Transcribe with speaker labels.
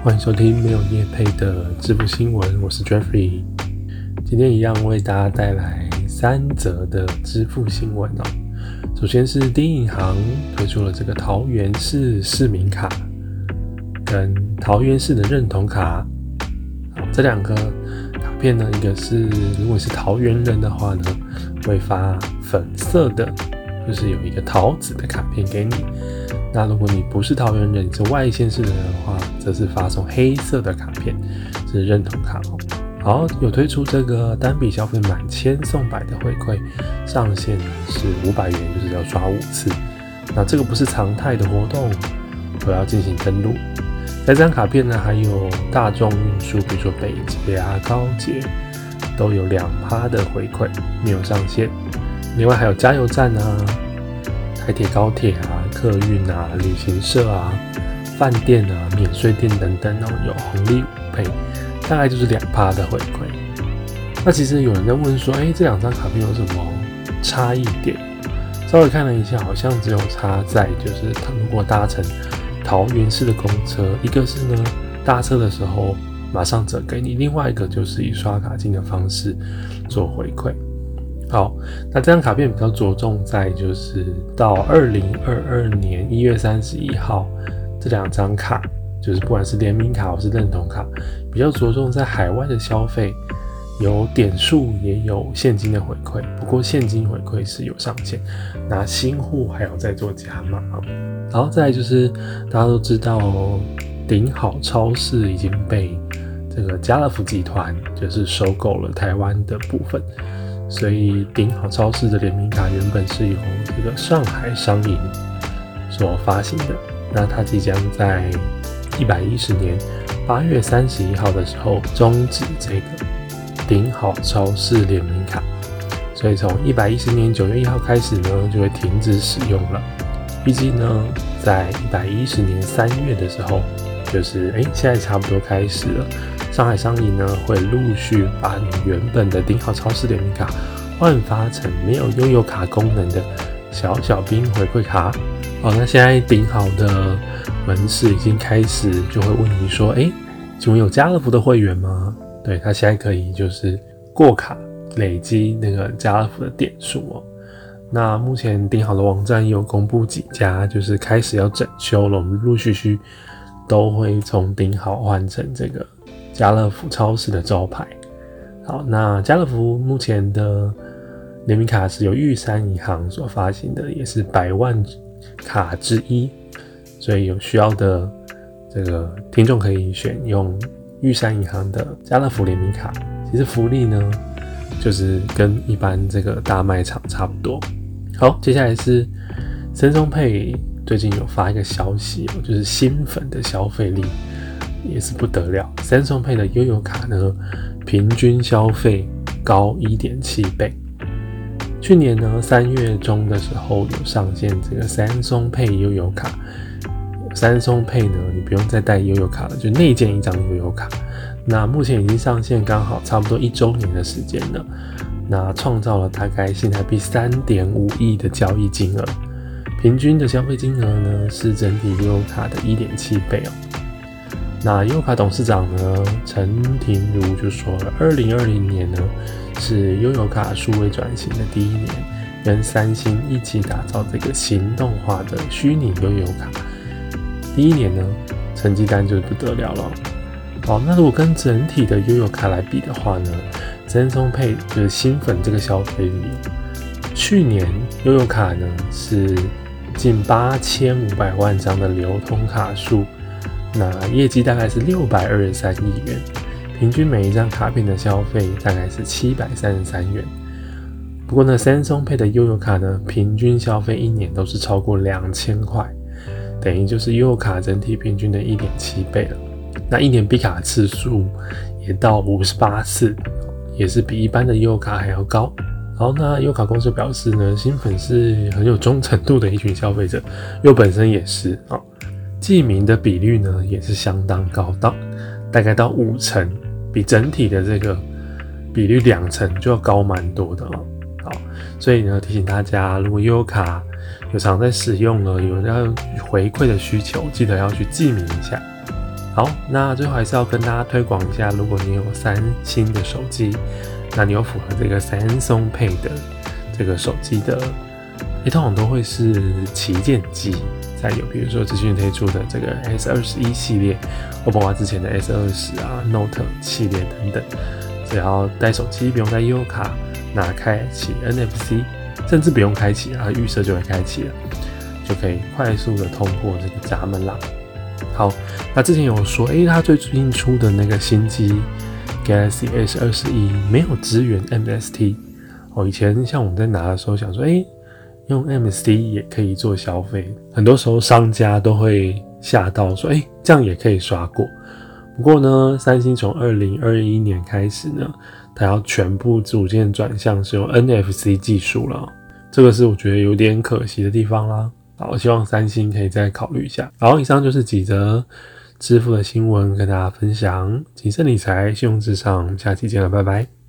Speaker 1: 欢迎收听没有叶配的支付新闻，我是 Jeffrey。今天一样为大家带来三则的支付新闻哦。首先是第一银行推出了这个桃园市市民卡跟桃园市的认同卡，这两个卡片呢，一个是如果是桃园人的话呢，会发粉色的，就是有一个桃子的卡片给你。那如果你不是桃园人，你是外县市的人的话，则是发送黑色的卡片，是认同卡哦。好，有推出这个单笔消费满千送百的回馈，上限是五百元，就是要刷五次。那这个不是常态的活动，我要进行登录。在这张卡片呢，还有大众运输，比如说北捷啊、高捷，都有两趴的回馈，没有上限。另外还有加油站啊、台铁、高铁啊。客运啊、旅行社啊、饭店啊、免税店等等哦，有红利五倍，大概就是两趴的回馈。那其实有人在问说，哎，这两张卡片有什么差异点？稍微看了一下，好像只有差在就是他如果搭乘桃园市的公车，一个是呢搭车的时候马上折给你，另外一个就是以刷卡金的方式做回馈。好，那这张卡片比较着重在就是到二零二二年一月三十一号这两张卡，就是不管是联名卡或是认同卡，比较着重在海外的消费，有点数也有现金的回馈，不过现金回馈是有上限，那新户还要再做加码。然后再就是大家都知道，顶好超市已经被这个家乐福集团就是收购了台湾的部分。所以顶好超市的联名卡原本是由这个上海商银所发行的，那它即将在一百一十年八月三十一号的时候终止这个顶好超市联名卡，所以从一百一十年九月一号开始呢就会停止使用了。预计呢在一百一十年三月的时候，就是哎现在差不多开始了。上海商银呢会陆续把你原本的顶好超市联名卡换发成没有拥有卡功能的小小兵回馈卡。好，那现在顶好的门市已经开始就会问你说，哎，请问有家乐福的会员吗？对他现在可以就是过卡累积那个家乐福的点数哦。那目前顶好的网站有公布几家就是开始要整修了，我们陆陆续续都会从顶好换成这个。家乐福超市的招牌，好，那家乐福目前的联名卡是由玉山银行所发行的，也是百万卡之一，所以有需要的这个听众可以选用玉山银行的家乐福联名卡。其实福利呢，就是跟一般这个大卖场差不多。好，接下来是森松配最近有发一个消息，就是新粉的消费力。也是不得了，三松配的悠游卡呢，平均消费高一点七倍。去年呢三月中的时候有上线这个三松配悠游卡，三松配呢你不用再带悠游卡了，就内建一张悠游卡。那目前已经上线，刚好差不多一周年的时间了，那创造了大概新台币三点五亿的交易金额，平均的消费金额呢是整体悠游卡的一点七倍哦。那优卡董事长呢，陈庭如就说了，二零二零年呢是悠游卡数位转型的第一年，跟三星一起打造这个行动化的虚拟悠游卡。第一年呢，成绩单就不得了了。好，那如果跟整体的悠游卡来比的话呢，真松配就是新粉这个消费力，去年悠游卡呢是近八千五百万张的流通卡数。那业绩大概是六百二十三亿元，平均每一张卡片的消费大概是七百三十三元。不过呢，三松配的悠游卡呢，平均消费一年都是超过两千块，等于就是优卡整体平均的一点七倍了。那一年闭卡次数也到五十八次，也是比一般的优卡还要高。好，那优卡公司表示呢，新粉是很有忠诚度的一群消费者，又本身也是啊，记名的比率呢也是相当高，到大概到五成，比整体的这个比率两成就要高蛮多的了。所以呢提醒大家，如果优卡有常在使用了，有要回馈的需求，记得要去记名一下。好，那最后还是要跟大家推广一下，如果你有三星的手机。那你有符合这个 Samsung Pay 的这个手机的，一通常都会是旗舰机才有，比如说资讯推出的这个 S 二十一系列，或包括之前的 S 二十啊、Note 系列等等，只要带手机不用带 U 卡，拿开启 NFC，甚至不用开启它，预设就会开启了，就可以快速的通过这个闸门啦。好，那之前有说，诶，它最近出的那个新机。Galaxy S 二十一没有支援 MST 哦，以前像我们在拿的时候想说，哎，用 MST 也可以做消费，很多时候商家都会吓到说，哎，这样也可以刷过。不过呢，三星从二零二一年开始呢，它要全部逐渐转向使用 NFC 技术了，这个是我觉得有点可惜的地方啦。好，希望三星可以再考虑一下。好，以上就是几则。支付的新闻跟大家分享，谨慎理财，信用至上，下期见了，拜拜。